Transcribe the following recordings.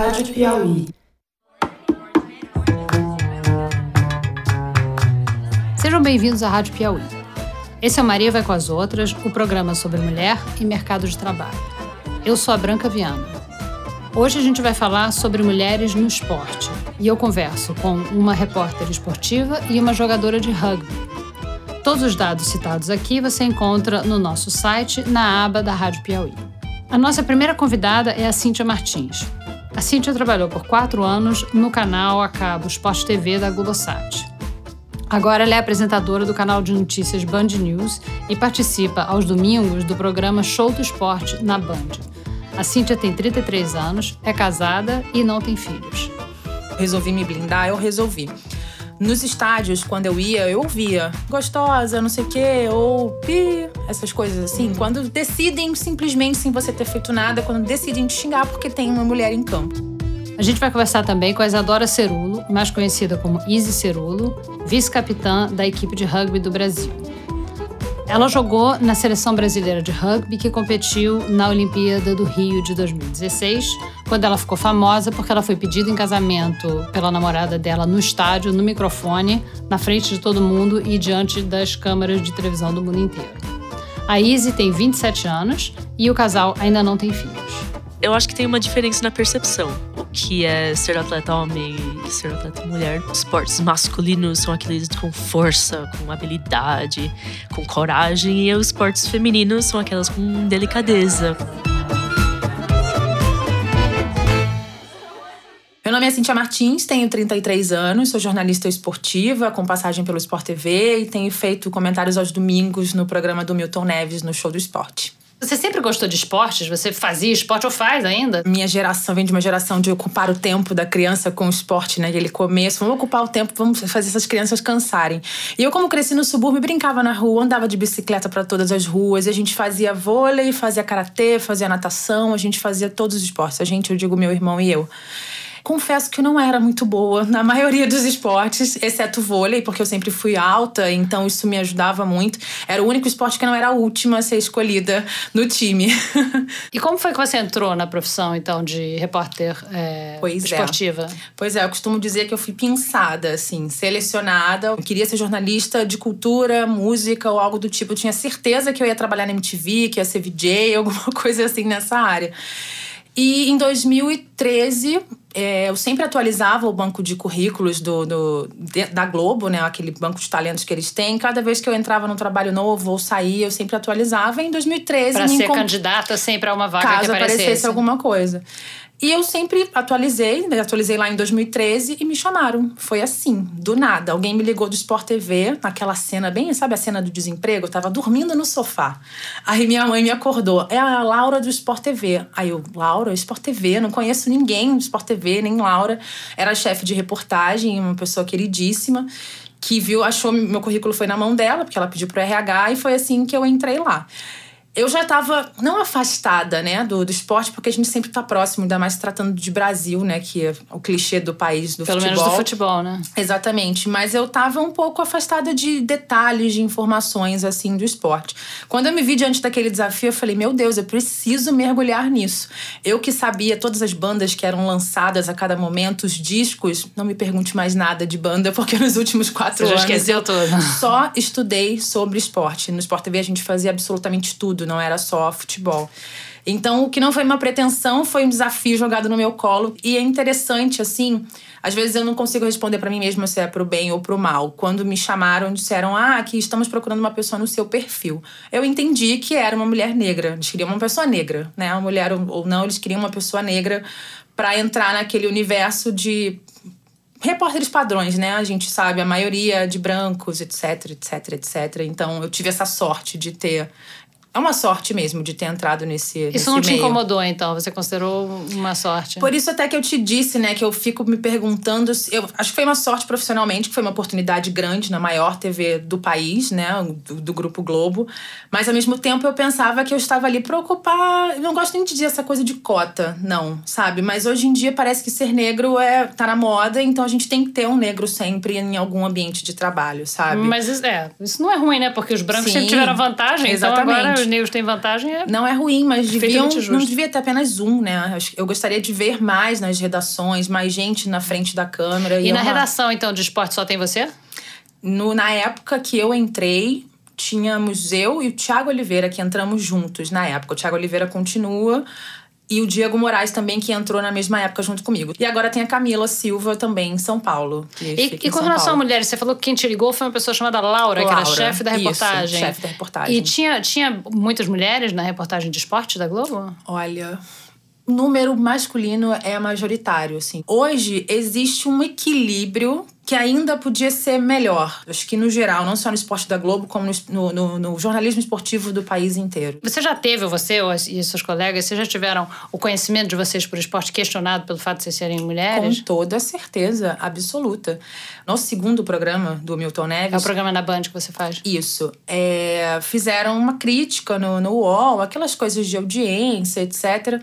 Rádio Piauí. Sejam bem-vindos à Rádio Piauí. Esse é o Maria Vai com as Outras, o programa sobre mulher e mercado de trabalho. Eu sou a Branca Viana. Hoje a gente vai falar sobre mulheres no esporte e eu converso com uma repórter esportiva e uma jogadora de rugby. Todos os dados citados aqui você encontra no nosso site, na aba da Rádio Piauí. A nossa primeira convidada é a Cíntia Martins. A Cíntia trabalhou por quatro anos no canal a cabo Sport TV da Globosat. Agora ela é apresentadora do canal de notícias Band News e participa aos domingos do programa Show do Esporte na Band. A Cíntia tem 33 anos, é casada e não tem filhos. Resolvi me blindar, eu resolvi. Nos estádios, quando eu ia, eu ouvia gostosa, não sei o quê, ou pi, essas coisas assim. Quando decidem simplesmente, sem você ter feito nada, quando decidem te xingar porque tem uma mulher em campo. A gente vai conversar também com a Isadora Cerulo, mais conhecida como Izzy Cerulo, vice-capitã da equipe de rugby do Brasil. Ela jogou na seleção brasileira de rugby que competiu na Olimpíada do Rio de 2016, quando ela ficou famosa porque ela foi pedida em casamento pela namorada dela no estádio, no microfone, na frente de todo mundo e diante das câmeras de televisão do mundo inteiro. A Izzy tem 27 anos e o casal ainda não tem filhos. Eu acho que tem uma diferença na percepção. O que é ser atleta homem ser atleta mulher. Os esportes masculinos são aqueles com força, com habilidade, com coragem. E os esportes femininos são aquelas com delicadeza. Meu nome é Cintia Martins, tenho 33 anos, sou jornalista esportiva, com passagem pelo Sport TV e tenho feito comentários aos domingos no programa do Milton Neves no Show do Esporte. Você sempre gostou de esportes? Você fazia esporte ou faz ainda? Minha geração vem de uma geração de ocupar o tempo da criança com o esporte, né? Aquele começo. Vamos ocupar o tempo, vamos fazer essas crianças cansarem. E eu, como cresci no subúrbio, brincava na rua, andava de bicicleta para todas as ruas. A gente fazia vôlei, fazia karatê, fazia natação, a gente fazia todos os esportes. A gente, eu digo meu irmão e eu. Confesso que eu não era muito boa na maioria dos esportes, exceto vôlei, porque eu sempre fui alta, então isso me ajudava muito. Era o único esporte que não era a última a ser escolhida no time. e como foi que você entrou na profissão, então, de repórter é, pois esportiva? É. Pois é, eu costumo dizer que eu fui pensada, assim, selecionada. Eu queria ser jornalista de cultura, música ou algo do tipo. Eu tinha certeza que eu ia trabalhar na MTV, que ia ser VJ, alguma coisa assim nessa área. E em 2013, é, eu sempre atualizava o banco de currículos do, do, da Globo, né? Aquele banco de talentos que eles têm. Cada vez que eu entrava num trabalho novo ou saía, eu sempre atualizava. Em 2013... Para ser candidata sempre a uma vaga caso que aparecesse. aparecesse alguma coisa. E eu sempre atualizei, né? atualizei lá em 2013 e me chamaram. Foi assim, do nada. Alguém me ligou do Sport TV, naquela cena bem, sabe a cena do desemprego? Eu tava dormindo no sofá. Aí minha mãe me acordou. É a Laura do Sport TV. Aí eu, Laura, Sport TV, não conheço ninguém do Sport TV, nem Laura. Era chefe de reportagem, uma pessoa queridíssima que viu, achou meu currículo foi na mão dela, porque ela pediu pro RH e foi assim que eu entrei lá eu já estava não afastada, né, do, do esporte, porque a gente sempre está próximo, ainda mais tratando de Brasil, né, que é o clichê do país do Pelo futebol. Pelo menos do futebol, né? Exatamente, mas eu estava um pouco afastada de detalhes, de informações assim do esporte. Quando eu me vi diante daquele desafio, eu falei: "Meu Deus, eu preciso mergulhar nisso". Eu que sabia todas as bandas que eram lançadas a cada momento, os discos, não me pergunte mais nada de banda, porque nos últimos quatro Você anos já esqueceu tudo. só estudei sobre esporte. No Sport TV a gente fazia absolutamente tudo tudo, não era só futebol. Então, o que não foi uma pretensão foi um desafio jogado no meu colo. E é interessante, assim, às vezes eu não consigo responder para mim mesma se é pro bem ou pro mal. Quando me chamaram, disseram: Ah, aqui estamos procurando uma pessoa no seu perfil. Eu entendi que era uma mulher negra. Eles queriam uma pessoa negra, né? Uma mulher ou não, eles queriam uma pessoa negra para entrar naquele universo de repórteres padrões, né? A gente sabe, a maioria de brancos, etc, etc, etc. Então eu tive essa sorte de ter é uma sorte mesmo de ter entrado nesse Isso nesse não te meio. incomodou, então? Você considerou uma sorte? Por isso até que eu te disse, né, que eu fico me perguntando... Se, eu acho que foi uma sorte profissionalmente, que foi uma oportunidade grande na maior TV do país, né, do, do Grupo Globo. Mas, ao mesmo tempo, eu pensava que eu estava ali para ocupar... Eu não gosto nem de dizer essa coisa de cota, não, sabe? Mas hoje em dia parece que ser negro é tá na moda, então a gente tem que ter um negro sempre em algum ambiente de trabalho, sabe? Mas, é, isso não é ruim, né? Porque os brancos Sim, sempre tiveram vantagem, exatamente. então agora os negros têm vantagem é. Não é ruim, mas deviam, justo. não devia ter apenas um, né? Eu gostaria de ver mais nas redações, mais gente na frente da câmera. E é na uma- redação, então, de esporte só tem você? No, na época que eu entrei, tínhamos eu e o Thiago Oliveira que entramos juntos na época. O Thiago Oliveira continua. E o Diego Moraes também, que entrou na mesma época junto comigo. E agora tem a Camila Silva também em São Paulo. que E, e com relação a mulheres, você falou que quem te ligou foi uma pessoa chamada Laura, que era Laura, chefe da isso, reportagem. chefe da reportagem. E tinha, tinha muitas mulheres na reportagem de esporte da Globo? Olha, número masculino é majoritário, assim. Hoje existe um equilíbrio que ainda podia ser melhor. Acho que no geral, não só no esporte da Globo, como no, no- no jornalismo esportivo do país inteiro. Você já teve, você ou as- e seus colegas, vocês já tiveram o conhecimento de vocês por esporte questionado pelo fato de vocês serem mulheres? Com toda certeza absoluta. Nosso segundo programa do Milton Neves. É o programa na Band que você faz? Isso. É, fizeram uma crítica no, no UOL, aquelas coisas de audiência, etc.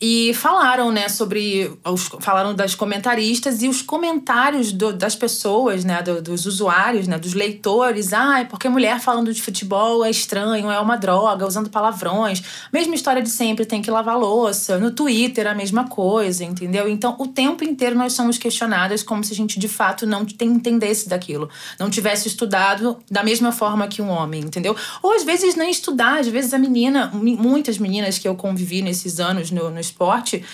E falaram, né, sobre. Os, falaram das comentaristas e os comentários do- das pessoas, né, do- dos usuários, né, dos leitores. Ai, porque mulher falando de futebol é estranho, é uma droga, usando palavrões. Mesma história de sempre, tem que lavar louça. No Twitter, a mesma coisa, entendeu? Então, o tempo inteiro nós somos questionadas como se a gente, de fato, não te- entendesse daquilo. Não tivesse estudado da mesma forma que um homem, entendeu? Ou às vezes nem estudar, às vezes a menina, muitas meninas que eu convivi nesses anos no, no esporte,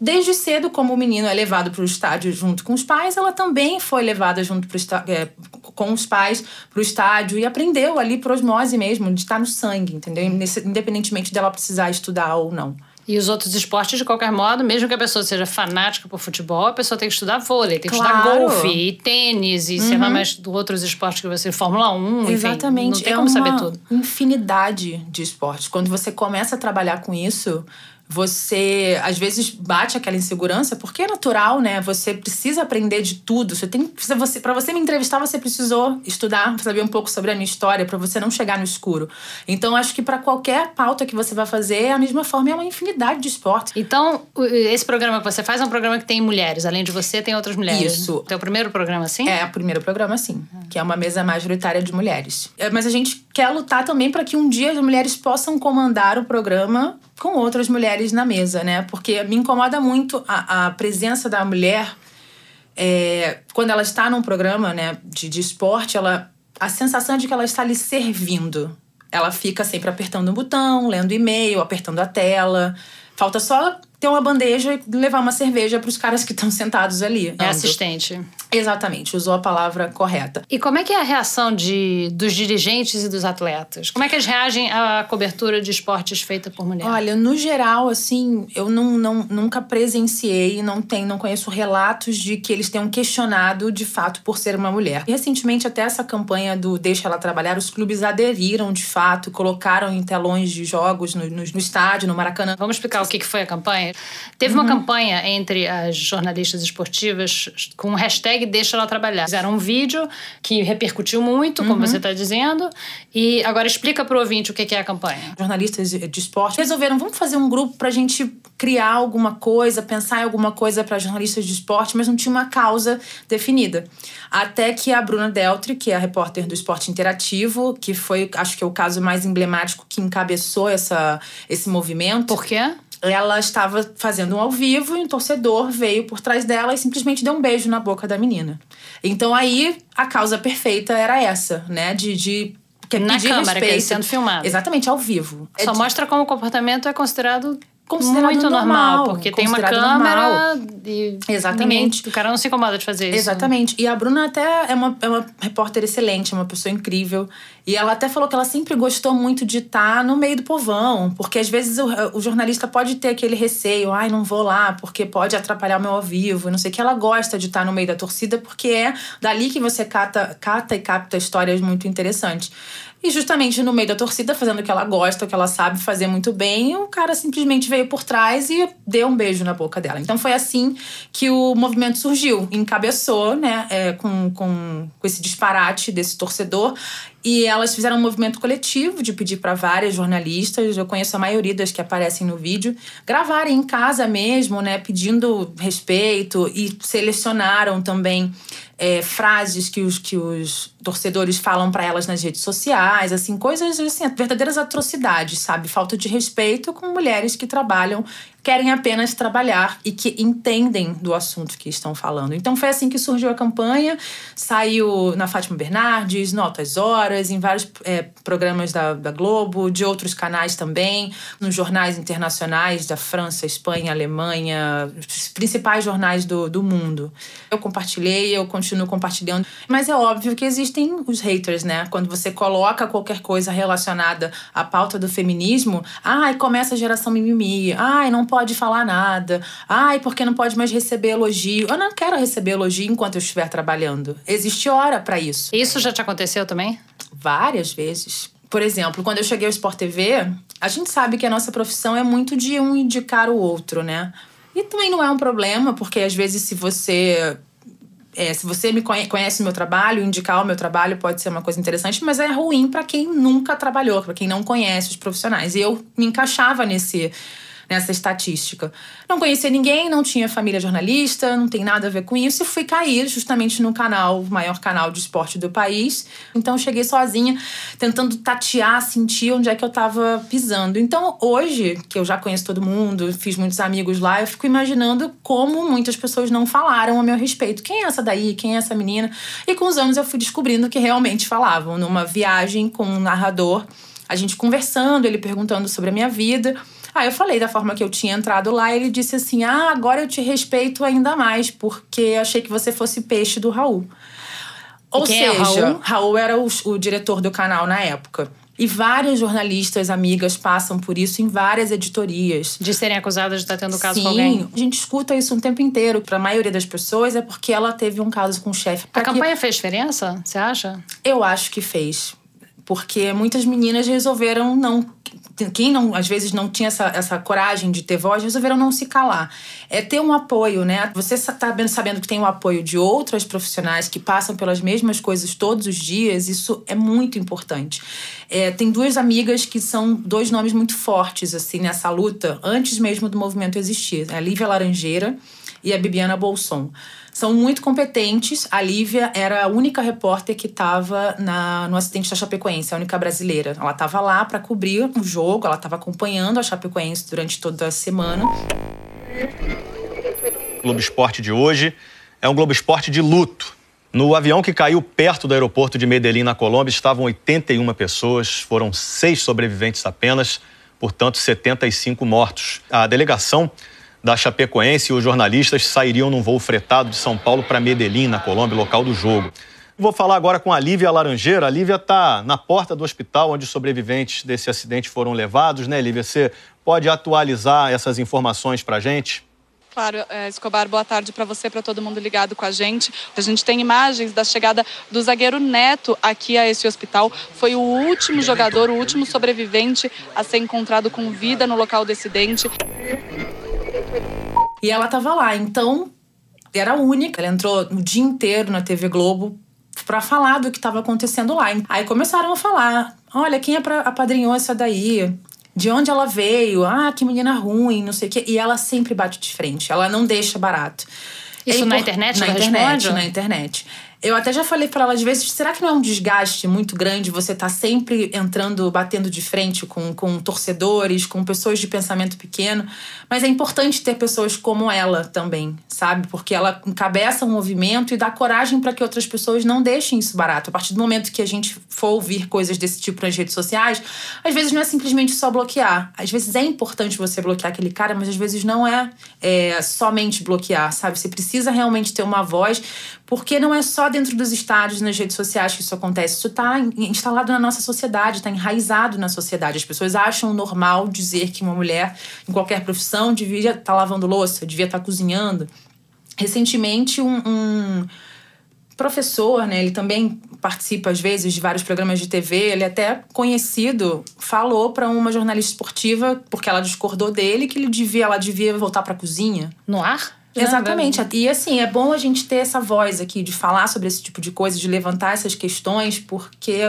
desde cedo, como o menino é levado para o estádio junto com os pais, ela também foi levada junto pro é, com os pais para o estádio e aprendeu ali por osmose mesmo, de estar no sangue, entendeu? Independentemente dela precisar estudar ou não. E os outros esportes, de qualquer modo, mesmo que a pessoa seja fanática por futebol, a pessoa tem que estudar vôlei, tem que estudar Claro. Uhum. golfe, e tênis, e sei lá mais do outros esportes que você. Fórmula 1, enfim. Exatamente. Não tem é como saber tudo. infinidade de esportes. Quando você começa a trabalhar com isso, você às vezes bate aquela insegurança, porque é natural, né? Você precisa aprender de tudo. Você tem você para você me entrevistar, você precisou estudar, saber um pouco sobre a minha história para você não chegar no escuro. Então acho que para qualquer pauta que você vai fazer, a mesma forma é uma infinidade de esportes. Então, esse programa que você faz é um programa que tem mulheres. Além de você, tem outras mulheres. Isso. É o primeiro programa assim? É o primeiro programa, sim. Que é uma mesa majoritária de mulheres. É, mas a gente quer lutar também para que um dia as mulheres possam comandar o programa com outras mulheres na mesa, né? Porque me incomoda muito a, a presença da mulher é, quando ela está num programa né, de, de esporte, ela, a sensação de que ela está ali servindo. Ela fica sempre apertando um botão, lendo e-mail, apertando a tela. Falta só ter uma bandeja e levar uma cerveja para os caras que estão sentados ali. É assistente. Exatamente, usou a palavra correta. E como é que é a reação de, dos dirigentes e dos atletas? Como é que eles reagem à cobertura de esportes feita por mulher? Olha, no geral, assim, eu não, não, nunca presenciei, não tem, não conheço relatos de que eles tenham questionado de fato por ser uma mulher. E, recentemente, até essa campanha do Deixa Ela Trabalhar, os clubes aderiram de fato, colocaram em telões de jogos no, no, no estádio, no Maracanã. Vamos explicar o que que foi a campanha? Teve Uhum. uma campanha entre as jornalistas esportivas com o hashtag Deixa Ela Trabalhar. Fizeram um vídeo que repercutiu muito, como Uhum. você está dizendo. E agora explica para o ouvinte o que é a campanha. jornalistas de esporte resolveram vamos fazer um grupo pra gente criar alguma coisa, pensar em alguma coisa para jornalistas de esporte, mas não tinha uma causa definida. Até que a Bruna Deltri, que é a repórter do Esporte Interativo, que foi, acho que é o caso mais emblemático que encabeçou essa, esse movimento, Por quê? Ela estava fazendo um ao vivo e um torcedor veio por trás dela e simplesmente deu um beijo na boca da menina. Então aí a causa perfeita era essa, né? De, de que é Na câmera, que é respeito. sendo filmado. Exatamente, ao vivo. É Só de- mostra como o comportamento é considerado, Considerado muito normal, normal, porque tem uma câmera e Exatamente. o cara não se incomoda de fazer isso. Exatamente. E a Bruna até é uma, é uma repórter excelente, é uma pessoa incrível. E ela até falou que ela sempre gostou muito de estar no meio do povão, porque às vezes o, o jornalista pode ter aquele receio, ai, não vou lá, porque pode atrapalhar o meu ao vivo, não sei que. Ela gosta de estar no meio da torcida, porque é dali que você cata, cata e capta histórias muito interessantes. E justamente no meio da torcida, fazendo o que ela gosta, o que ela sabe fazer muito bem, o cara simplesmente veio por trás e deu um beijo na boca dela. Então foi assim que o movimento surgiu, encabeçou, né, é, com, com, com esse disparate desse torcedor. E elas fizeram um movimento coletivo de pedir para várias jornalistas, eu conheço a maioria das que aparecem no vídeo, gravarem em casa mesmo, né, pedindo respeito e selecionaram também é, frases que os, que os torcedores falam para elas nas redes sociais, assim, coisas assim, verdadeiras atrocidades, sabe? Falta de respeito com mulheres que trabalham querem apenas trabalhar e que entendem do assunto que estão falando. Então foi assim que surgiu a campanha, saiu na Fátima Bernardes, no Altas Horas, em vários é, programas da, da Globo, de outros canais também, nos jornais internacionais da França, Espanha, Alemanha, os principais jornais do, do mundo. Eu compartilhei, eu continuo compartilhando, mas é óbvio que existem os haters, né? Quando você coloca qualquer coisa relacionada à pauta do feminismo, ai, começa a geração mimimi, ai, não pode falar nada. Ai, porque não pode mais receber elogio. Eu não quero receber elogio enquanto eu estiver trabalhando. Existe hora para isso. Isso já te aconteceu também? Várias vezes. Por exemplo, quando eu cheguei ao Sport TV, a gente sabe que a nossa profissão é muito de um indicar o outro, né? E também não é um problema, porque às vezes se você é, se você me conhece o meu trabalho, indicar o meu trabalho pode ser uma coisa interessante, mas é ruim para quem nunca trabalhou, para quem não conhece os profissionais. E eu me encaixava nesse nessa estatística. Não conhecia ninguém, não tinha família jornalista, não tem nada a ver com isso, e fui cair justamente no canal, o maior canal de esporte do país. Então cheguei sozinha, tentando tatear, sentir onde é que eu estava pisando. Então hoje, que eu já conheço todo mundo, fiz muitos amigos lá, eu fico imaginando como muitas pessoas não falaram a meu respeito. Quem é essa daí? Quem é essa menina? E com os anos eu fui descobrindo que realmente falavam. Numa viagem com um narrador, a gente conversando, ele perguntando sobre a minha vida. Aí eu falei da forma que eu tinha entrado lá, e ele disse assim: Ah, agora eu te respeito ainda mais, porque achei que você fosse peixe do Raul. Ou seja, é Raul? Raul? era o, o diretor do canal na época. E várias jornalistas amigas passam por isso em várias editorias. De serem acusadas de estar tendo caso Sim, com alguém? Sim, a gente escuta isso um tempo inteiro. Para a maioria das pessoas é porque ela teve um caso com o chefe. A campanha fez diferença, você acha? Eu acho que fez. Porque muitas meninas resolveram não quem não, às vezes não tinha essa, essa coragem de ter voz, resolveram não se calar. É ter um apoio, né? Você está sabendo que tem o apoio de outras profissionais que passam pelas mesmas coisas todos os dias, isso é muito importante. É, tem duas amigas que são dois nomes muito fortes, assim, nessa luta, antes mesmo do movimento existir. A Lívia Laranjeira e a Bibiana Bolson são muito competentes. A Lívia era a única repórter que estava no acidente da Chapecoense, a única brasileira. Ela estava lá para cobrir o jogo, ela estava acompanhando a Chapecoense durante toda a semana. O Globo Esporte de hoje é um Globo Esporte de luto. No avião que caiu perto do aeroporto de Medellín, na Colômbia, estavam 81 pessoas, foram seis sobreviventes apenas, portanto, 75 mortos. A delegação da Chapecoense e os jornalistas sairiam num voo fretado de São Paulo para Medellín, na Colômbia, local do jogo. Vou falar agora com a Lívia Laranjeira. A Lívia está na porta do hospital onde os sobreviventes desse acidente foram levados, né, Lívia? Você pode atualizar essas informações para a gente? Claro, é, Escobar, boa tarde para você, para todo mundo ligado com a gente. A gente tem imagens da chegada do zagueiro Neto aqui a esse hospital. Foi o último jogador, o último sobrevivente a ser encontrado com vida no local do acidente. E ela tava lá, então era única. Ela entrou o dia inteiro na TV Globo para falar do que estava acontecendo lá. Aí começaram a falar: olha, quem apadrinhou essa daí? De onde ela veio? Ah, que menina ruim, não sei o quê. E ela sempre bate de frente, ela não deixa barato. Isso é na internet? Na internet, responde? na internet. Eu até já falei para ela às vezes, será que não é um desgaste muito grande você tá sempre entrando, batendo de frente com, com torcedores, com pessoas de pensamento pequeno? Mas é importante ter pessoas como ela também, sabe? Porque ela encabeça um movimento e dá coragem para que outras pessoas não deixem isso barato. A partir do momento que a gente for ouvir coisas desse tipo nas redes sociais, às vezes não é simplesmente só bloquear. Às vezes é importante você bloquear aquele cara, mas às vezes não é, é somente bloquear, sabe? Você precisa realmente ter uma voz, porque não é só dentro dos estádios, nas redes sociais que isso acontece. Isso está instalado na nossa sociedade, está enraizado na sociedade. As pessoas acham normal dizer que uma mulher, em qualquer profissão, devia estar tá lavando louça, devia estar tá cozinhando. Recentemente, um, um professor, né, ele também participa às vezes de vários programas de TV, ele até conhecido, falou para uma jornalista esportiva, porque ela discordou dele, que ele devia, ela devia voltar para a cozinha. No ar? Exatamente. E assim, é bom a gente ter essa voz aqui de falar sobre esse tipo de coisa, de levantar essas questões, porque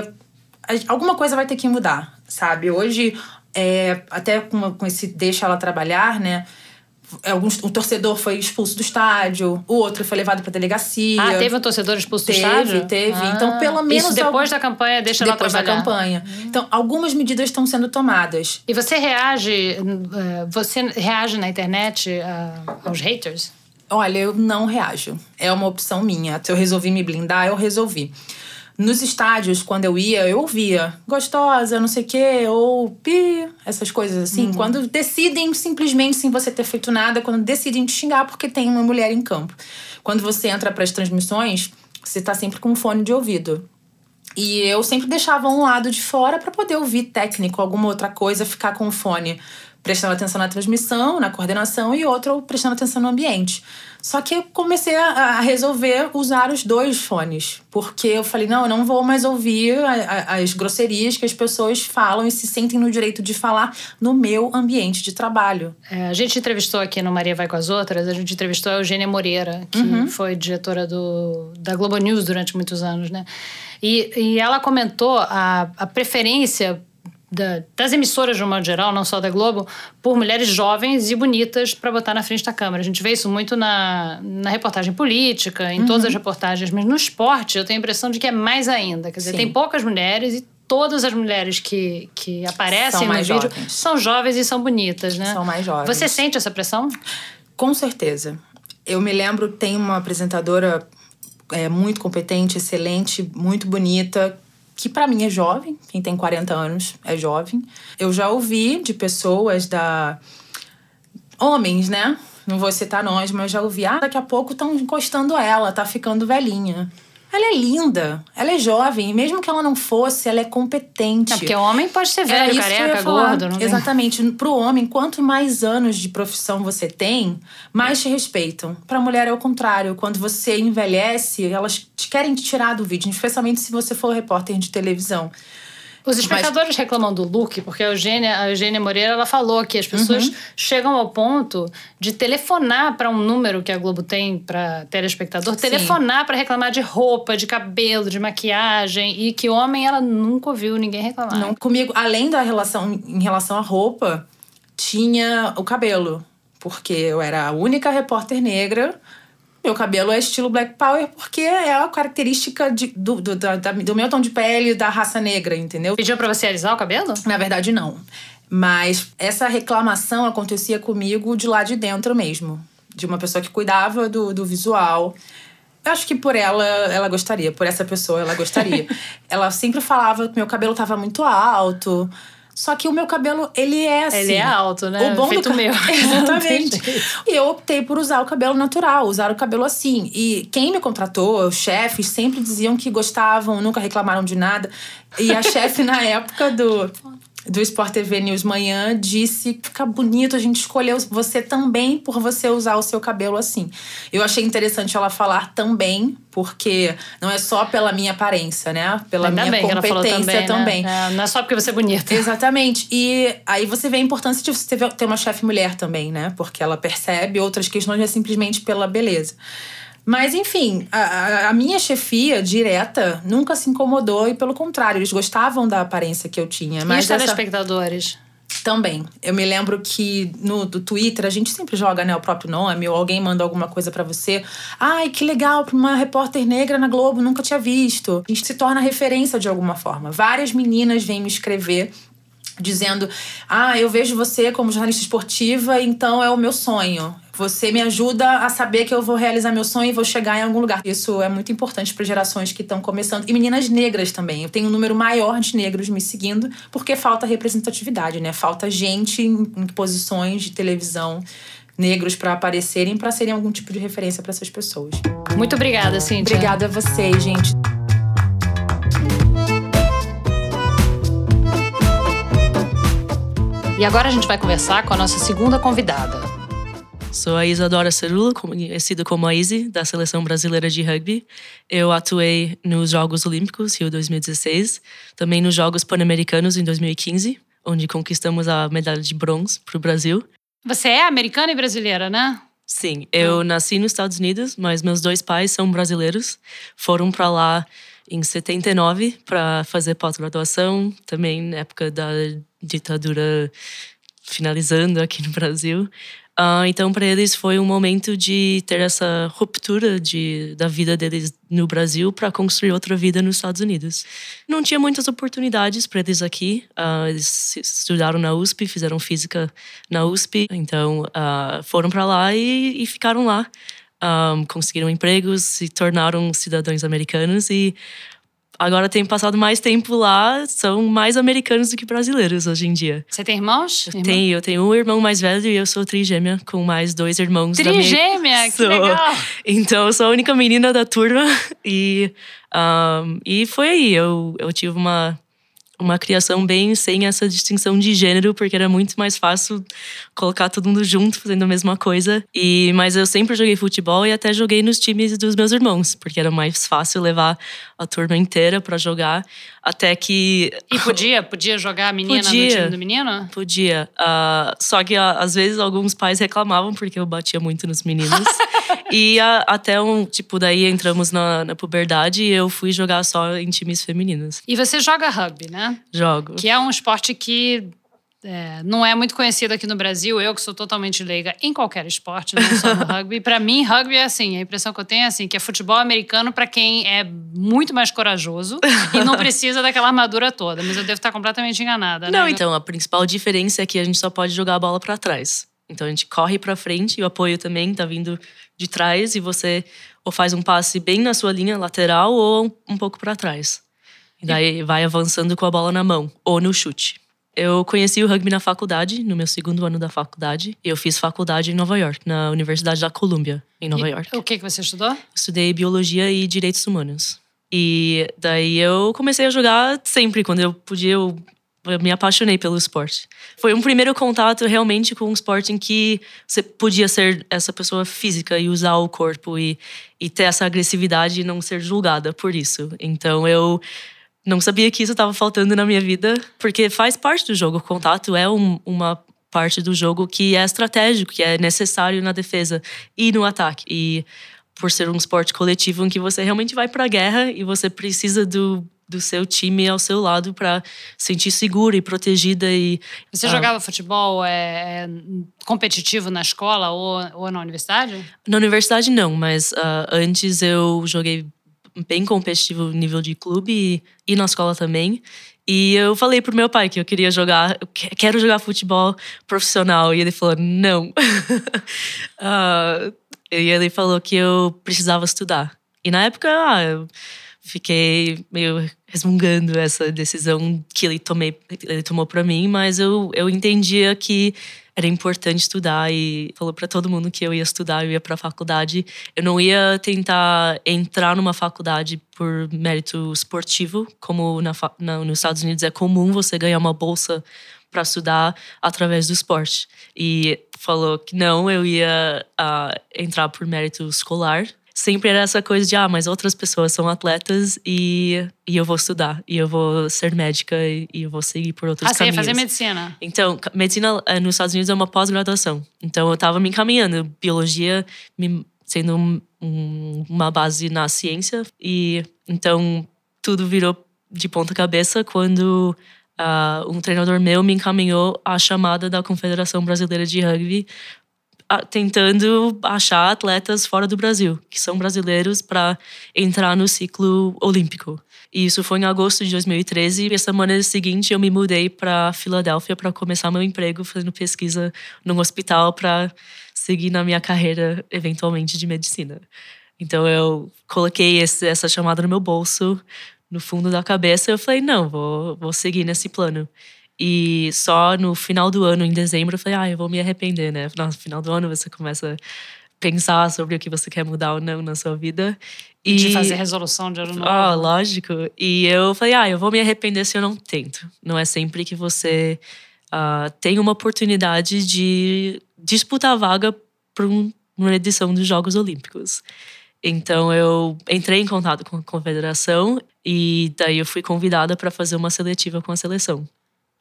alguma coisa vai ter que mudar, sabe? Hoje, é, até com, com esse deixa ela trabalhar, né? Alguns, um torcedor foi expulso do estádio, o outro foi levado para delegacia. Ah, teve um torcedor expulso teve, do estádio? Teve, ah, Então, pelo menos. Isso depois da campanha, deixa depois ela trabalhar. Depois da campanha. Hum. Então, algumas medidas estão sendo tomadas. E você reage, você reage na internet aos haters? Olha, eu não reajo. É uma opção minha. Se eu resolvi me blindar, eu resolvi. Nos estádios, quando eu ia, eu ouvia gostosa, não sei o quê, ou pi, essas coisas assim. Uhum. Quando decidem simplesmente sem você ter feito nada, quando decidem te xingar porque tem uma mulher em campo. Quando você entra para as transmissões, você tá sempre com um fone de ouvido. E eu sempre deixava um lado de fora para poder ouvir técnico, alguma outra coisa, ficar com o fone prestando atenção na transmissão, na coordenação e outro prestando atenção no ambiente. Só que eu comecei a, resolver usar os dois fones, porque eu falei: não, eu não vou mais ouvir as grosserias que as pessoas falam e se sentem no direito de falar no meu ambiente de trabalho. É, a gente entrevistou aqui no Maria Vai com as Outras, a gente entrevistou a Eugênia Moreira, que uhum. foi diretora do, da Globo News durante muitos anos, né? E, e ela comentou a, a preferência da, das emissoras de um modo geral, não só da Globo, por mulheres jovens e bonitas para botar na frente da câmera. A gente vê isso muito na, na reportagem política, em uhum. todas as reportagens, mas no esporte eu tenho a impressão de que é mais ainda. Quer dizer, Sim. tem poucas mulheres e todas as mulheres que, que aparecem no vídeo jovens. são jovens e são bonitas, né? São mais jovens. Você sente essa pressão? Com certeza. Eu me lembro, tem uma apresentadora é, muito competente, excelente, muito bonita, que para mim é jovem, quem tem 40 anos é jovem. Eu já ouvi de pessoas da. homens, né? Não vou citar nós, mas já ouvi. Ah, daqui a pouco estão encostando ela, tá ficando velhinha. Ela é linda, ela é jovem, e mesmo que ela não fosse, ela é competente. É porque o homem pode ser velho, careca, gordo. Não Exatamente. Tem... Pro homem, quanto mais anos de profissão você tem, mais te respeitam. Pra mulher é o contrário. Quando você envelhece, elas te querem te tirar do vídeo, especialmente se você for repórter de televisão. Os espectadores Mas... reclamam do look, porque a Eugênia, a Eugênia Moreira ela falou que as pessoas uhum. chegam ao ponto de telefonar para um número que a Globo tem para telespectador, Sim. telefonar para reclamar de roupa, de cabelo, de maquiagem, e que homem ela nunca ouviu ninguém reclamar. Não, comigo, além da relação em relação à roupa, tinha o cabelo, porque eu era a única repórter negra meu cabelo é estilo Black Power porque é a característica de, do, do, da, do meu tom de pele da raça negra, entendeu? Pediu pra você alisar o cabelo? Na verdade, não. Mas essa reclamação acontecia comigo de lá de dentro mesmo. De uma pessoa que cuidava do, do visual. Eu acho que por ela, ela gostaria. Por essa pessoa, ela gostaria. ela sempre falava que meu cabelo tava muito alto só que o meu cabelo, ele é assim. Ele é alto, né? O bom Feito do meu. Exatamente. e eu optei por usar o cabelo natural, usar o cabelo assim. E quem me contratou, os chefes, sempre diziam que gostavam, nunca reclamaram de nada. E a chefe, na época do do Sport TV News Manhã disse: fica bonito, a gente escolheu você também por você usar o seu cabelo assim. Eu achei interessante ela falar também, porque não é só pela minha aparência, né? Pela Ainda minha competência também. Né? também. Né? É, não é só porque você é bonita. Exatamente. E aí você vê a importância de você ter uma chefe mulher também, né? Porque ela percebe outras questões, não é simplesmente pela beleza. Mas, enfim, a, a, minha chefia direta nunca se incomodou e, pelo contrário, eles gostavam da aparência que eu tinha. Mas e os telespectadores? Também. Eu me lembro que no do Twitter a gente sempre joga né, o próprio nome ou alguém manda alguma coisa para você. Ai, que legal, pra uma repórter negra na Globo, nunca tinha visto. A gente se torna referência de alguma forma. Várias meninas vêm me escrever dizendo: Ah, eu vejo você como jornalista esportiva, então é o meu sonho. Você me ajuda a saber que eu vou realizar meu sonho e vou chegar em algum lugar. Isso é muito importante para gerações que estão começando. E meninas negras também. Eu tenho um número maior de negros me seguindo porque falta representatividade, né? Falta gente em, em posições de televisão negros para aparecerem, para serem algum tipo de referência para essas pessoas. Muito obrigada, Cintia. Obrigada a vocês, gente. E agora a gente vai conversar com a nossa segunda convidada. Sou a Isadora Cerula, conhecida como a Izzy, da Seleção Brasileira de Rugby. Eu atuei nos Jogos Olímpicos, Rio 2016, também nos Jogos Pan-Americanos em 2015, onde conquistamos a medalha de bronze para o Brasil. Você é americana e brasileira, né? Sim, eu nasci nos Estados Unidos, mas meus dois pais são brasileiros. Foram para lá em 79 para fazer pós-graduação, também na época da ditadura finalizando aqui no Brasil. Uh, então, para eles foi um momento de ter essa ruptura de, da vida deles no Brasil para construir outra vida nos Estados Unidos. Não tinha muitas oportunidades para eles aqui. Uh, eles estudaram na USP, fizeram física na USP, então uh, foram para lá e, e, ficaram lá. Um, conseguiram empregos, se tornaram cidadãos americanos e agora tenho passado mais tempo lá, são mais americanos do que brasileiros hoje em dia. Você tem irmãos? Eu tenho, eu tenho um irmão mais velho e eu sou trigêmea com mais dois irmãos trigêmea, da minha... que legal! Então eu sou a única menina da turma e, um, e foi aí, eu, eu tive uma uma criação bem sem essa distinção de gênero, porque era muito mais fácil colocar todo mundo junto fazendo a mesma coisa. E mas eu sempre joguei futebol e até joguei nos times dos meus irmãos, porque era mais fácil levar a turma inteira para jogar, até que E podia, podia jogar a menina podia, no time do menino? Podia. Uh, só que uh, às vezes alguns pais reclamavam porque eu batia muito nos meninos. e uh, até um, tipo, daí entramos na, na puberdade e eu fui jogar só em times femininos. E você joga rugby, né? Jogo. Que é um esporte que é, não é muito conhecido aqui no Brasil. Eu, que sou totalmente leiga em qualquer esporte, não só no rugby. Para mim, rugby é assim: a impressão que eu tenho é assim, que é futebol americano para quem é muito mais corajoso e não precisa daquela armadura toda. Mas eu devo estar completamente enganada. Não, né? então, a principal diferença é que a gente só pode jogar a bola para trás. Então a gente corre para frente e o apoio também tá vindo de trás e você ou faz um passe bem na sua linha lateral ou um pouco para trás. E daí vai avançando com a bola na mão ou no chute. Eu conheci o rugby na faculdade, no meu segundo ano da faculdade. Eu fiz faculdade em Nova York, na Universidade da Columbia, em Nova e York. O que, que você estudou? Estudei biologia e direitos humanos. E daí eu comecei a jogar sempre, quando eu podia, eu, eu me apaixonei pelo esporte. Foi um primeiro contato realmente com um esporte em que você podia ser essa pessoa física e usar o corpo e, e ter essa agressividade e não ser julgada por isso. Então eu não sabia que isso estava faltando na minha vida, porque faz parte do jogo. O contato é um, uma parte do jogo que é estratégico, que é necessário na defesa e no ataque. E por ser um esporte coletivo em que você realmente vai para a guerra e você precisa do, do seu time ao seu lado para sentir segura e protegida e você uh, jogava futebol é, é, competitivo na escola ou, ou na universidade na universidade não mas uh, antes eu joguei bem competitivo nível de clube e, e na escola também. E eu falei pro meu pai que eu queria jogar, eu quero jogar futebol profissional. E ele falou, não. uh, e ele falou que eu precisava estudar. E na época, ah, eu fiquei meio resmungando essa decisão que ele, tomei, ele tomou para mim, mas eu, eu entendia que era importante estudar e falou para todo mundo que eu ia estudar, eu ia para a faculdade. Eu não ia tentar entrar numa faculdade por mérito esportivo, como na, na, nos Estados Unidos é comum você ganhar uma bolsa para estudar através do esporte. E falou que não, eu ia uh, entrar por mérito escolar sempre era essa coisa de, ah, mas outras pessoas são atletas e, e eu vou estudar, e eu vou ser médica e, e eu vou seguir por outros ah, caminhos. Ah, você ia fazer medicina? Então, medicina eh, nos Estados Unidos é uma pós-graduação. Então, eu estava me encaminhando. Biologia me, sendo um, um, uma base na ciência. E então, tudo virou de ponta cabeça quando Uh, um treinador meu me encaminhou à chamada da Confederação Brasileira de Rugby tentando achar atletas fora do Brasil, que são brasileiros, para entrar no ciclo olímpico. E isso foi em agosto de 2013. E a semana seguinte eu me mudei para Filadélfia para começar meu emprego fazendo pesquisa num hospital para seguir na minha carreira eventualmente de medicina. Então eu coloquei esse, essa chamada no meu bolso, no fundo da cabeça, e eu falei, não, vou, vou seguir nesse plano. E só no final do ano, em dezembro, eu falei, ah, eu vou me arrepender, né? No final do ano você começa a pensar sobre o que você quer mudar ou não na sua vida. E de fazer resolução de ano novo. Ah, lógico. E eu falei, ah, eu vou me arrepender se eu não tento. Não é sempre que você uh, tem uma oportunidade de disputar a vaga para um, uma edição dos Jogos Olímpicos. Então eu entrei em contato com a confederação e daí eu fui convidada para fazer uma seletiva com a seleção.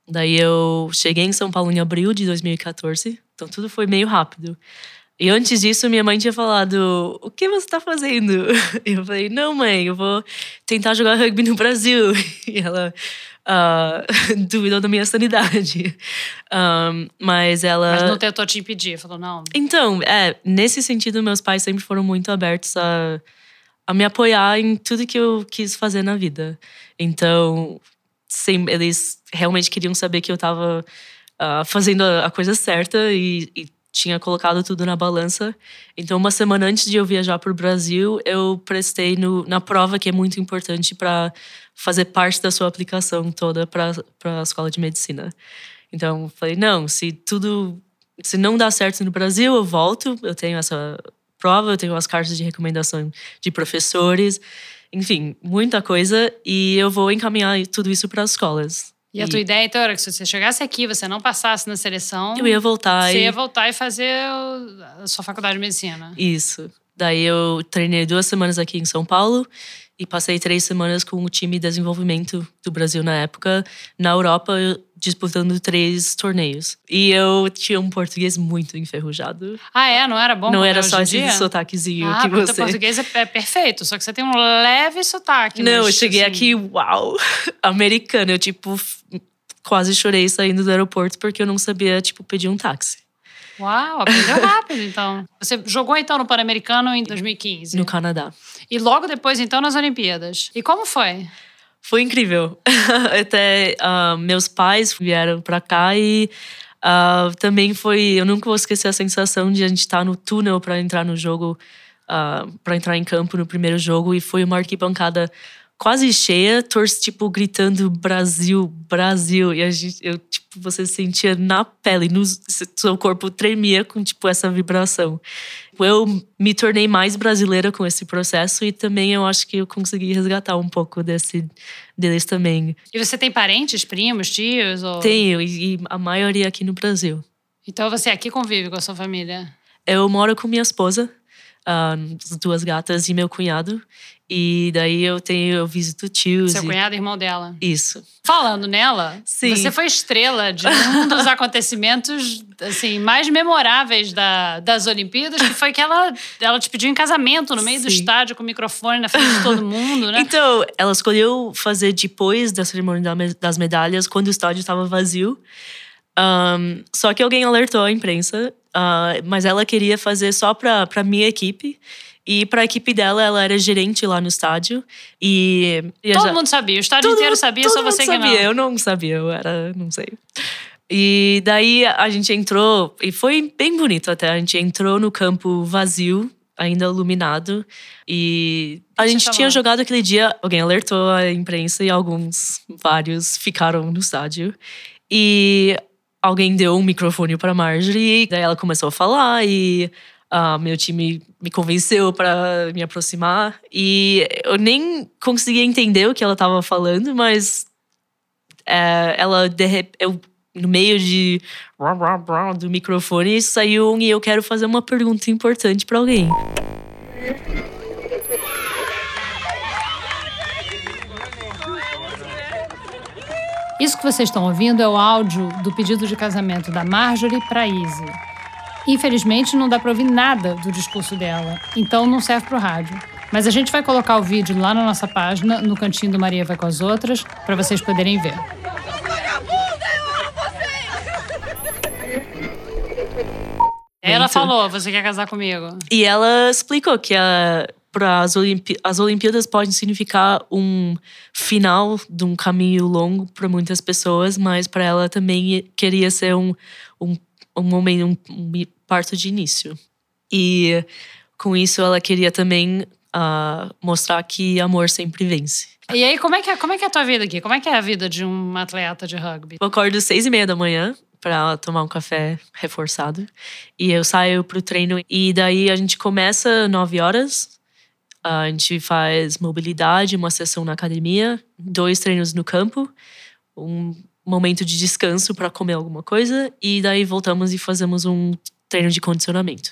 Daí eu cheguei em São Paulo em abril de 2014, então tudo foi meio rápido. E antes disso, minha mãe tinha falado: O que você tá fazendo? Eu falei: Não, mãe, eu vou tentar jogar rugby no Brasil. E ela uh, duvidou da minha sanidade. Um, mas ela. Mas não tentou te impedir, falou: Não. Então, é, nesse sentido, meus pais sempre foram muito abertos a, a me apoiar em tudo que eu quis fazer na vida. Então, sim, eles realmente queriam saber que eu tava uh, fazendo a, a coisa certa e, e tinha colocado tudo na balança. Então, uma semana antes de eu viajar para o Brasil, eu prestei no, na prova que é muito importante para fazer parte da sua aplicação toda para a escola de medicina. Então, falei: não, se tudo. Se não dá certo no Brasil, eu volto. Eu tenho essa prova, eu tenho as cartas de recomendação de professores, enfim, muita coisa. E eu vou encaminhar tudo isso para as escolas. E a tua ideia, então, era que se você chegasse aqui, você não passasse na seleção. Eu ia voltar. Você e... ia voltar e fazer a sua faculdade de medicina. Isso. Daí eu treinei duas semanas aqui em São Paulo e passei três semanas com o time de desenvolvimento do Brasil na época, na Europa, disputando três torneios. E eu tinha um português muito enferrujado. Ah, é? Não era bom? Não era só esse sotaquezinho ah, que você. O português é, é, perfeito, só que você tem um leve sotaque. Não, mas, eu cheguei assim... aqui, uau, americano. Eu, tipo, quase chorei saindo do aeroporto porque eu não sabia, tipo, pedir um táxi. Uau, aprendeu rápido, então. Você jogou, então, no Pan-Americano em 2015? No Canadá. E logo depois, então, nas Olimpíadas. E como foi? Foi incrível. Até uh, meus pais vieram para cá e uh, também foi. Eu nunca vou esquecer a sensação de a gente estar tá no túnel para entrar no jogo, uh, para entrar em campo no primeiro jogo e foi uma arquibancada quase cheia, torce tipo gritando Brasil, Brasil e a gente, eu tipo você sentia na pele, no seu corpo tremia com tipo essa vibração. Eu me tornei mais brasileira com esse processo e também eu acho que eu consegui resgatar um pouco desse deles também. E você tem parentes, primos, tios ou Tenho e, e a maioria aqui no Brasil. Então você aqui convive com a sua família? Eu moro com minha esposa, as duas gatas e meu cunhado. E daí eu tenho, eu visito tios. Seu e... cunhado, irmão dela. Isso. Falando nela, Sim. você foi estrela de um dos acontecimentos assim mais memoráveis da, das Olimpíadas, que foi que ela, ela te pediu em casamento no meio Sim. do estádio com o microfone na frente de todo mundo, né? Então, ela escolheu fazer depois da cerimônia das medalhas, quando o estádio estava vazio. Um, só que alguém alertou a imprensa, uh, mas ela queria fazer só para a minha equipe. E para a equipe dela, ela era gerente lá no estádio. E. e todo já... mundo sabia, o estádio todo, inteiro sabia, só você sabia. que não. Eu não sabia, eu era. Não sei. E daí a gente entrou, e foi bem bonito até. A gente entrou no campo vazio, ainda iluminado. E a gente tinha jogado aquele dia, alguém alertou a imprensa e alguns, vários, ficaram no estádio. E alguém deu um microfone para Marjorie, daí ela começou a falar e Uh, meu time me convenceu para me aproximar e eu nem conseguia entender o que ela estava falando, mas é, ela de, eu, no meio de do microfone saiu um e eu quero fazer uma pergunta importante para alguém. Isso que vocês estão ouvindo é o áudio do pedido de casamento da Marjorie para Izzy. Infelizmente, não dá para ouvir nada do discurso dela, então não serve para o rádio. Mas a gente vai colocar o vídeo lá na nossa página, no cantinho do Maria Vai com as Outras, para vocês poderem ver. Ela falou: Você quer casar comigo? E ela explicou que para as, Olimpí as Olimpíadas podem significar um final de um caminho longo para muitas pessoas, mas para ela também queria ser um, um, um momento, um, um parto de início. E com isso ela queria também uh, mostrar que amor sempre vence. E aí, como é, que é, como é que é a tua vida aqui? Como é que é a vida de um atleta de rugby? Eu acordo seis e meia da manhã para tomar um café reforçado. E eu saio pro treino. E daí a gente começa nove horas. A gente faz mobilidade, uma sessão na academia, dois treinos no campo, um momento de descanso para comer alguma coisa. E daí voltamos e fazemos um treino de condicionamento.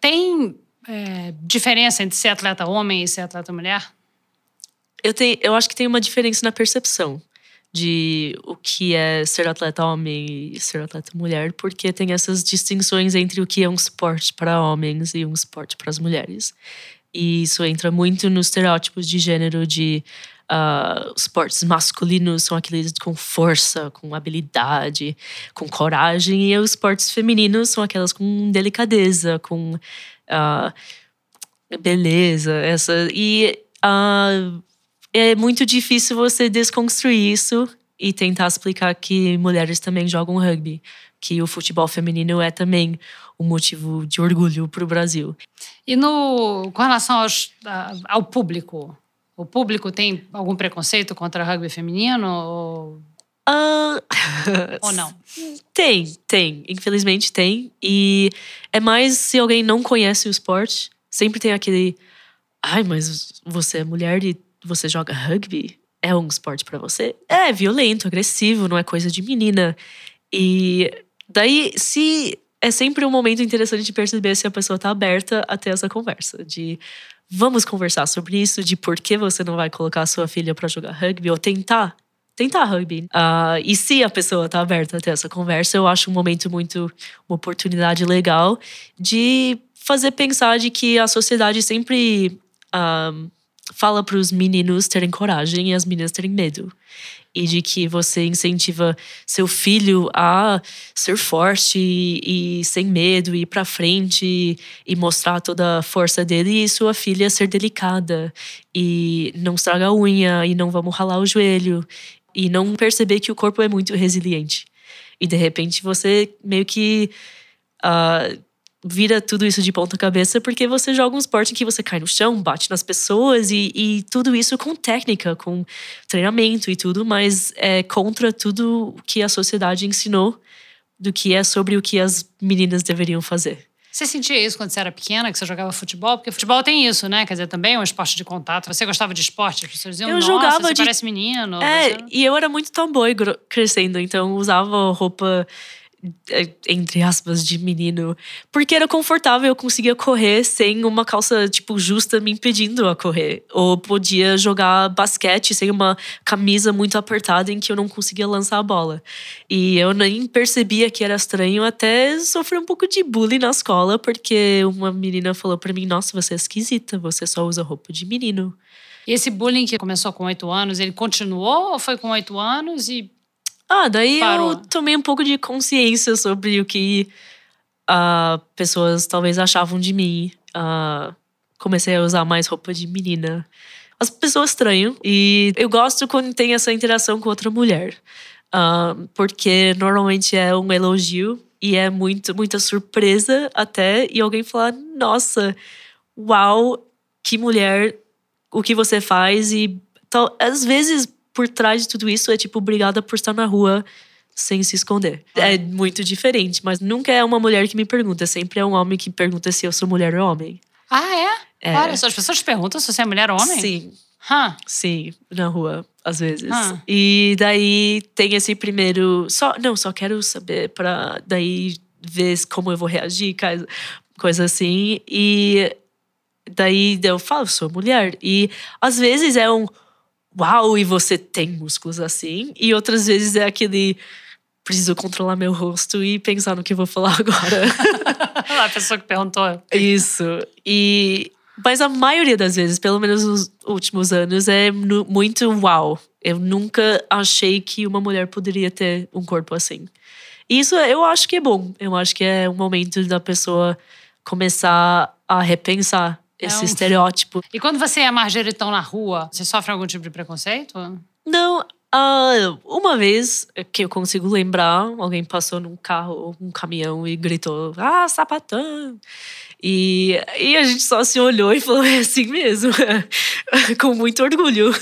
Tem é, diferença entre ser atleta homem e ser atleta mulher? Eu, tenho, eu acho que tem uma diferença na percepção. de o que é ser atleta homem e ser atleta mulher, porque tem essas distinções entre o que é um esporte para homens e um esporte para as mulheres. E isso entra muito nos estereótipos de gênero de uh, esportes masculinos são aqueles com força, com habilidade, com coragem, e os esportes femininos são aquelas com delicadeza, com uh, beleza, essa e uh, é muito difícil você desconstruir isso e tentar explicar que mulheres também jogam rugby, que o futebol feminino é também um motivo de orgulho para o Brasil. E no, com relação aos, ao público, o público tem algum preconceito contra rugby feminino? Ou, uh, ou não? Tem, tem. Infelizmente tem. E é mais se alguém não conhece o esporte. Sempre tem aquele. Ai, mas você é mulher e você joga rugby? É um esporte para você? É violento, agressivo, não é coisa de menina. E daí, se é sempre um momento interessante de perceber se a pessoa tá aberta a ter essa conversa. De vamos conversar sobre isso, de por que você não vai colocar a sua filha para jogar rugby ou tentar. Tentar rugby. Uh, e se a pessoa tá aberta a ter essa conversa, eu acho um momento muito. uma oportunidade legal de fazer pensar de que a sociedade sempre. Uh, fala para os meninos terem coragem e as meninas terem medo. E de que você incentiva seu filho a ser forte e, e sem medo, ir para frente e, e, mostrar toda a força dele, e sua filha ser delicada. E não estragar a unha e não vamos ralar o joelho. E não perceber que o corpo é muito resiliente. E de repente você meio que uh, vira tudo isso de ponta cabeça porque você joga um esporte em que você cai no chão, bate nas pessoas e, e tudo isso com técnica, com treinamento e tudo, mas é contra tudo que a sociedade ensinou do que é sobre o que as meninas deveriam fazer. Você sentia isso quando você era pequena, que você jogava futebol? Porque futebol tem isso, né? Quer dizer, também é um esporte de contato. Você gostava de esporte? As pessoas diziam, eu Nossa, jogava você de... parece menino. É, você... e eu era muito tomboy crescendo, então usava roupa entre aspas, de menino. Porque era confortável, eu conseguia correr sem uma calça, tipo, justa me impedindo a correr. Ou podia jogar basquete sem uma camisa muito apertada em que eu não conseguia lançar a bola. E eu nem percebia que era estranho até sofrer um pouco de bullying na escola, porque uma menina falou para mim: Nossa, você é esquisita, você só usa roupa de menino. E esse bullying que começou com oito anos, ele continuou ou foi com oito anos e ah, daí Parou. eu tomei um pouco de consciência sobre o que uh, pessoas talvez achavam de mim. Uh, comecei a usar mais roupa de menina. As pessoas estranham. E eu gosto quando tem essa interação com outra mulher. Uh, porque normalmente é um elogio e é muito, muita surpresa até. E alguém falar: Nossa, uau, que mulher, o que você faz. E tal, às vezes por trás de tudo isso é tipo, obrigada por estar na rua sem se esconder. É muito diferente, mas nunca é uma mulher que me pergunta, sempre é um homem que pergunta se eu sou mulher ou homem. Ah, é? é. Olha, as pessoas perguntam se você é mulher ou homem? Sim. Huh. Sim, na rua, às vezes. Huh. E daí tem esse primeiro. Só, não, só quero saber para daí ver como eu vou reagir, coisa assim. E daí eu falo, sou mulher. E às vezes é um uau, e você tem músculos assim. E outras vezes é aquele preciso controlar meu rosto e pensar no que eu vou falar agora. a pessoa que perguntou. Isso. E mas a maioria das vezes, pelo menos nos últimos anos, é muito uau. Eu nunca achei que uma mulher poderia ter um corpo assim. E isso eu acho que é bom. Eu acho que é um momento da pessoa começar a repensar esse é um... estereótipo. E quando você é margeritão na rua, você sofre algum tipo de preconceito? Não, uh, uma vez que eu consigo lembrar, alguém passou num carro ou um caminhão e gritou: Ah, sapatão! E, e a gente só se olhou e falou: É assim mesmo, com muito orgulho.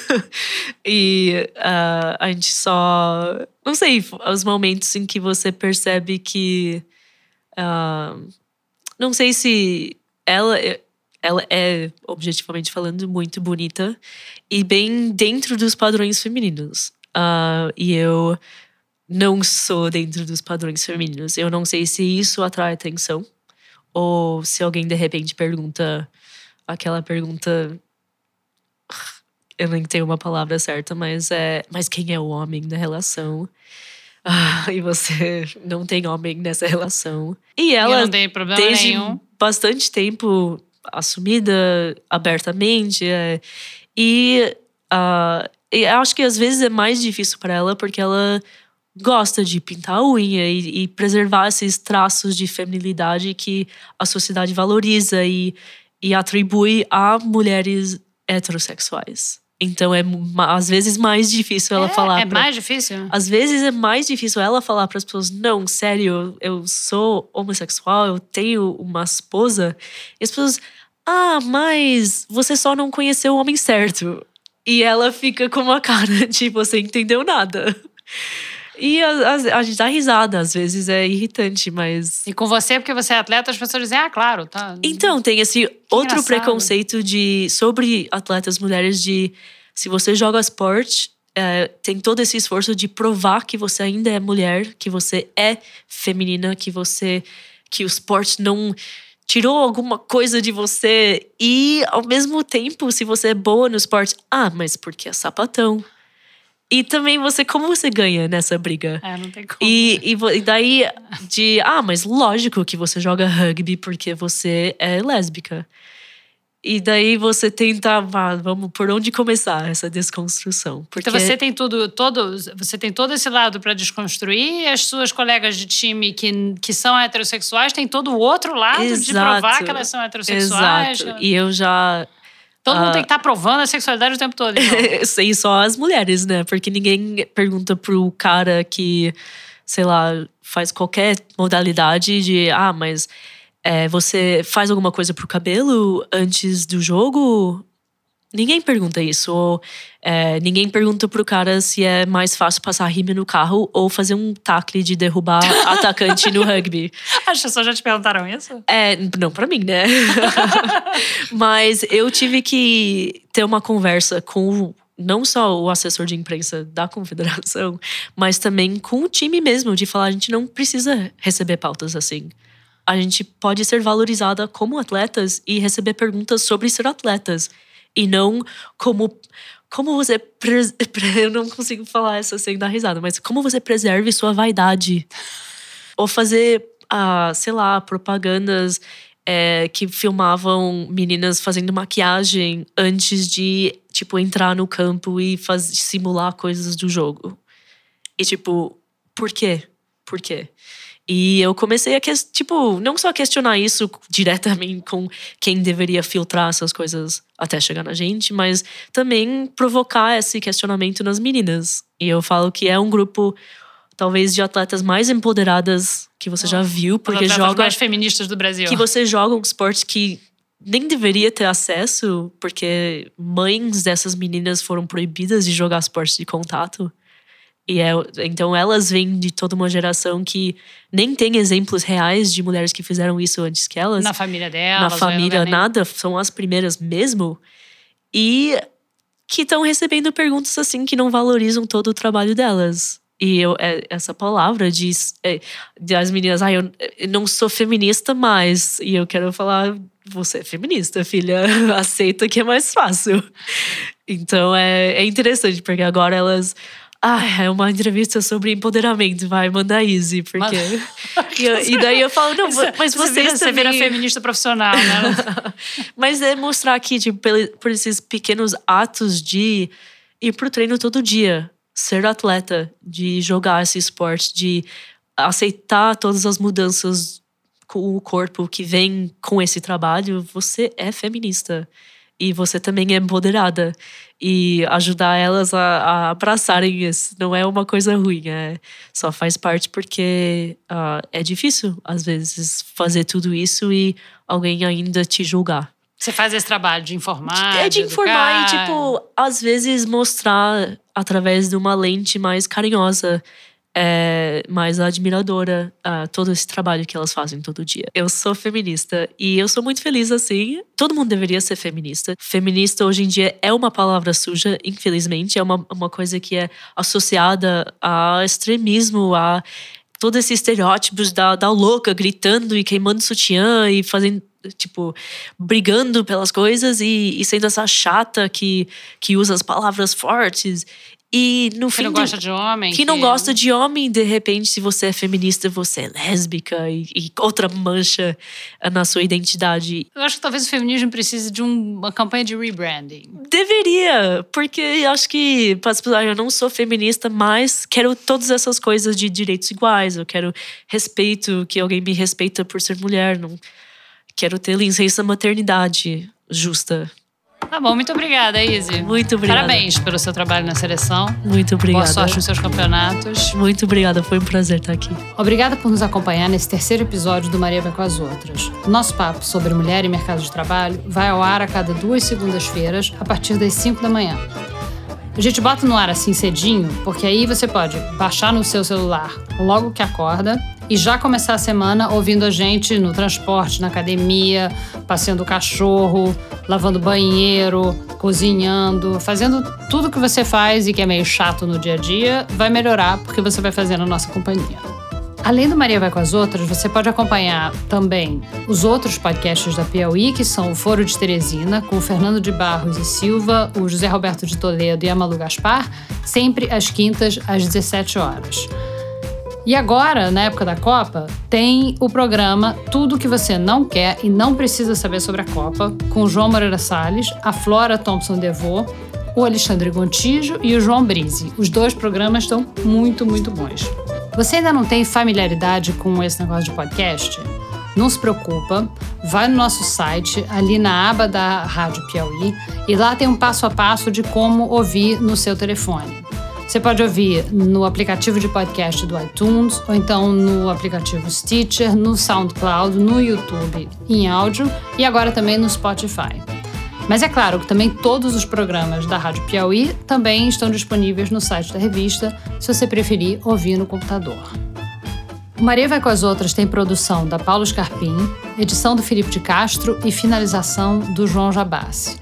e uh, a gente só. Não sei, os momentos em que você percebe que. Uh, não sei se ela ela é, objetivamente falando, muito bonita e bem dentro dos padrões femininos. Uh, e eu não sou dentro dos padrões femininos. Eu não sei se isso atrai atenção ou se alguém de repente pergunta aquela pergunta eu nem tenho uma palavra certa, mas é. Mas quem é o homem da relação? Ah, e você não tem homem nessa relação. E ela, eu não tem problema desde nenhum. bastante tempo, assumida abertamente. é, e, ah, e acho que às vezes é mais difícil para ela porque ela gosta de pintar a unha e, e preservar esses traços de feminilidade que a sociedade valoriza e, e atribui a mulheres heterossexuais. Então é às vezes mais difícil ela é, falar é pra- mais difícil? às vezes é mais difícil ela falar para as pessoas: não, sério, eu sou homossexual, eu tenho uma esposa. E as pessoas: ah, mas você só não conheceu o homem certo. E ela fica com uma cara de você entendeu nada. E a, a- a gente dá risada, às vezes é irritante, mas. E com você, porque você é atleta, as pessoas dizem, ah, claro, tá. Então, tem esse outro engraçado. preconceito de sobre atletas mulheres de se você joga esporte, é, tem todo esse esforço de provar que você ainda é mulher, que você é feminina, que você que o esporte não tirou alguma coisa de você e ao mesmo tempo, se você é boa no esporte, ah, mas porque é sapatão. E também você como você ganha nessa briga? É, não tem como. E, e e daí, de. Ah, mas lógico que você joga rugby porque você é lésbica. E daí você tenta. ah, vamos, por onde começar essa desconstrução? Porque Então você tem tudo, todo, você tem todo esse lado para desconstruir e as suas colegas de time que, que são heterossexuais têm todo o outro lado de provar Exato. que elas são heterossexuais. Exato. E eu já. Todo mundo ah, tem que estar provando a sexualidade o tempo todo. Então. Sei só as mulheres, né? Porque ninguém pergunta pro cara que, sei lá, faz qualquer modalidade de ah, mas é, você faz alguma coisa pro cabelo antes do jogo? Ninguém pergunta isso. Ou é, ninguém pergunta pro cara se é mais fácil passar rime no carro ou fazer um tackle de derrubar atacante no rugby. As pessoas já te perguntaram isso? É, não pra mim, né? Mas eu tive que ter uma conversa com não só o assessor de imprensa da confederação, mas também com o time mesmo, de falar: a gente não precisa receber pautas assim. A gente pode ser valorizada como atletas e receber perguntas sobre ser atletas. E não como. Como você. Eu não consigo falar essa sem dar risada, mas como você preserve sua vaidade ou fazer, ah, sei lá, propagandas é, que filmavam meninas fazendo maquiagem antes de, tipo, entrar no campo e faz, simular coisas do jogo. E, tipo, por quê? Por quê? E eu comecei a, tipo, não só questionar isso diretamente com quem deveria filtrar essas coisas até chegar na gente, mas também provocar esse questionamento nas meninas. E eu falo que é um grupo, talvez, de atletas mais empoderadas que você já viu, porque joga mais feministas do Brasil. que você joga um esporte que nem deveria ter acesso, porque mães dessas meninas foram proibidas de jogar esportes de contato. E é, então elas vêm de toda uma geração que nem tem exemplos reais de mulheres que fizeram isso antes que elas. Na família dela. na família, nada, são as primeiras mesmo. E que estão recebendo perguntas assim que não valorizam todo o trabalho delas. E eu, é, essa palavra diz é, das meninas, ah, eu, eu não sou feminista mais. E eu quero falar, você é feminista, filha. Aceita que é mais fácil. Então é, é interessante, porque agora elas. Ah, é uma entrevista sobre empoderamento, vai, manda Easy, porque. E, eu- e daí eu falo, não, mas você vocês vira, você vira também- feminista profissional, né? mas é mostrar que, tipo, por esses pequenos atos de ir pro treino todo dia, ser atleta, de jogar esse esporte, de aceitar todas as mudanças com o corpo que vem com esse trabalho, você é feminista. E você também é empoderada. E ajudar elas a, a abraçarem isso não é uma coisa ruim. É, só faz parte porque ah, é difícil, às vezes, fazer tudo isso e alguém ainda te julgar. Você faz esse trabalho de informar. é de informar educar. e, tipo, às vezes mostrar através de uma lente mais carinhosa, é, mais admiradora, ah, todo esse trabalho que elas fazem todo dia. Eu sou feminista e eu sou muito feliz assim. Todo mundo deveria ser feminista. Feminista hoje em dia é uma palavra suja, infelizmente. É uma, uma coisa que é associada a extremismo, a todos esses estereótipos da, da louca gritando e queimando sutiã e fazendo tipo, brigando pelas coisas e, e sendo essa chata que, que usa as palavras fortes. E no Que fim não do- gosta de homem. que não gosta de homem, de repente, se você é feminista, você é lésbica e, e outra mancha na sua identidade. Eu acho que talvez o feminismo precise de um- uma campanha de rebranding. Deveria, porque eu acho que, para pessoas, eu não sou feminista, mas quero todas essas coisas de direitos iguais. Eu quero respeito, que alguém me respeita por ser mulher. Não quero ter licença maternidade justa. Tá bom, muito obrigada, Izzy. Muito obrigada. Parabéns pelo seu trabalho na seleção. Muito obrigada. Boa sorte nos seus campeonatos. Muito obrigada, foi um prazer estar aqui. Obrigada por nos acompanhar nesse terceiro episódio do Maria Vai com as Outras. O nosso papo sobre mulher e mercado de trabalho vai ao ar a cada duas segundas-feiras, a partir das 5 da manhã. A gente bota no ar assim cedinho, porque aí você pode baixar no seu celular logo que acorda e já começar a semana ouvindo a gente no transporte, na academia, passeando o cachorro, lavando banheiro, cozinhando, fazendo tudo que você faz e que é meio chato no dia a dia, vai melhorar porque você vai fazer na nossa companhia. Além do Maria Vai com as Outras, você pode acompanhar também os outros podcasts da Piauí, que são o Foro de Teresina, com o Fernando de Barros e Silva, o José Roberto de Toledo e a Malu Gaspar, sempre às quintas, às 17 horas. E agora, na época da Copa, tem o programa Tudo que você não quer e não precisa saber sobre a Copa, com João Moreira Salles, a Flora Thompson Devô, o Alexandre Gontijo e o João Brise. Os dois programas estão muito, muito bons. Você ainda não tem familiaridade com esse negócio de podcast? Não se preocupa, vai no nosso site, ali na aba da Rádio Piauí, e lá tem um passo a passo de como ouvir no seu telefone. Você pode ouvir no aplicativo de podcast do iTunes, ou então no aplicativo Stitcher, no SoundCloud, no YouTube em áudio e agora também no Spotify. Mas é claro que também todos os programas da Rádio Piauí também estão disponíveis no site da revista, se você preferir ouvir no computador. O Maria Vai com as Outras tem produção da Paulo Scarpim, edição do Felipe de Castro e finalização do João Jabassi.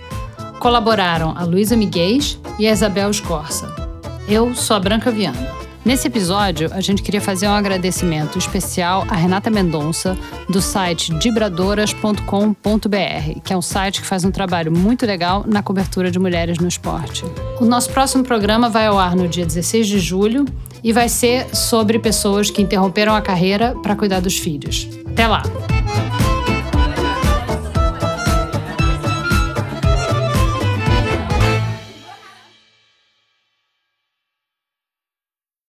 Colaboraram a Luísa Miguel e a Isabel Escorça. Eu sou a Branca Viana. Nesse episódio, a gente queria fazer um agradecimento especial a Renata Mendonça, do site dibradoras.com.br, que é um site que faz um trabalho muito legal na cobertura de mulheres no esporte. O nosso próximo programa vai ao ar no dia 16 de julho e vai ser sobre pessoas que interromperam a carreira para cuidar dos filhos. Até lá!